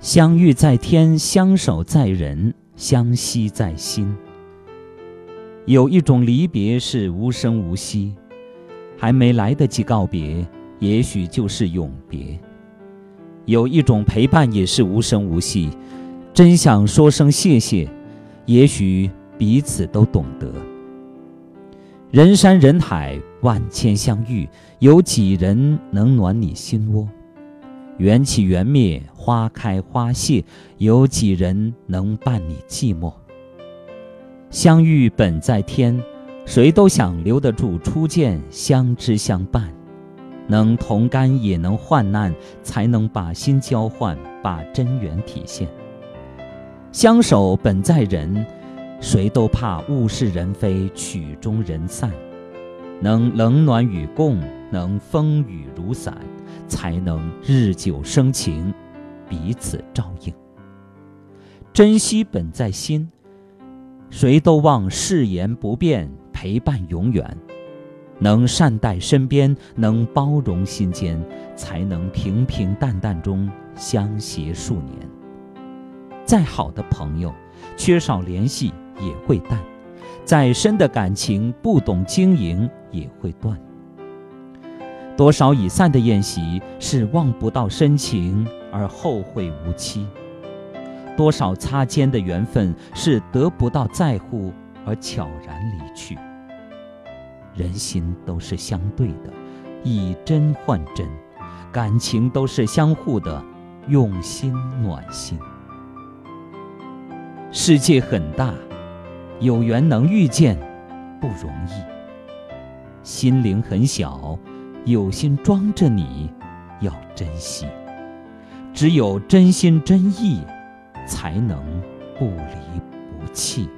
相遇在天，相守在人，相惜在心。有一种离别是无声无息，还没来得及告别，也许就是永别；有一种陪伴也是无声无息，真想说声谢谢，也许彼此都懂得。人山人海，万千相遇，有几人能暖你心窝？缘起缘灭，花开花谢，有几人能伴你寂寞？相遇本在天，谁都想留得住初见，相知相伴，能同甘也能患难，才能把心交换，把真缘体现。相守本在人，谁都怕物是人非，曲终人散。能冷暖与共，能风雨如伞，才能日久生情，彼此照应。珍惜本在心，谁都望誓言不变，陪伴永远。能善待身边，能包容心间，才能平平淡淡中相携数年。再好的朋友，缺少联系也会淡。再深的感情，不懂经营也会断。多少已散的宴席，是望不到深情而后会无期；多少擦肩的缘分，是得不到在乎而悄然离去。人心都是相对的，以真换真；感情都是相互的，用心暖心。世界很大。有缘能遇见，不容易。心灵很小，有心装着你，要珍惜。只有真心真意，才能不离不弃。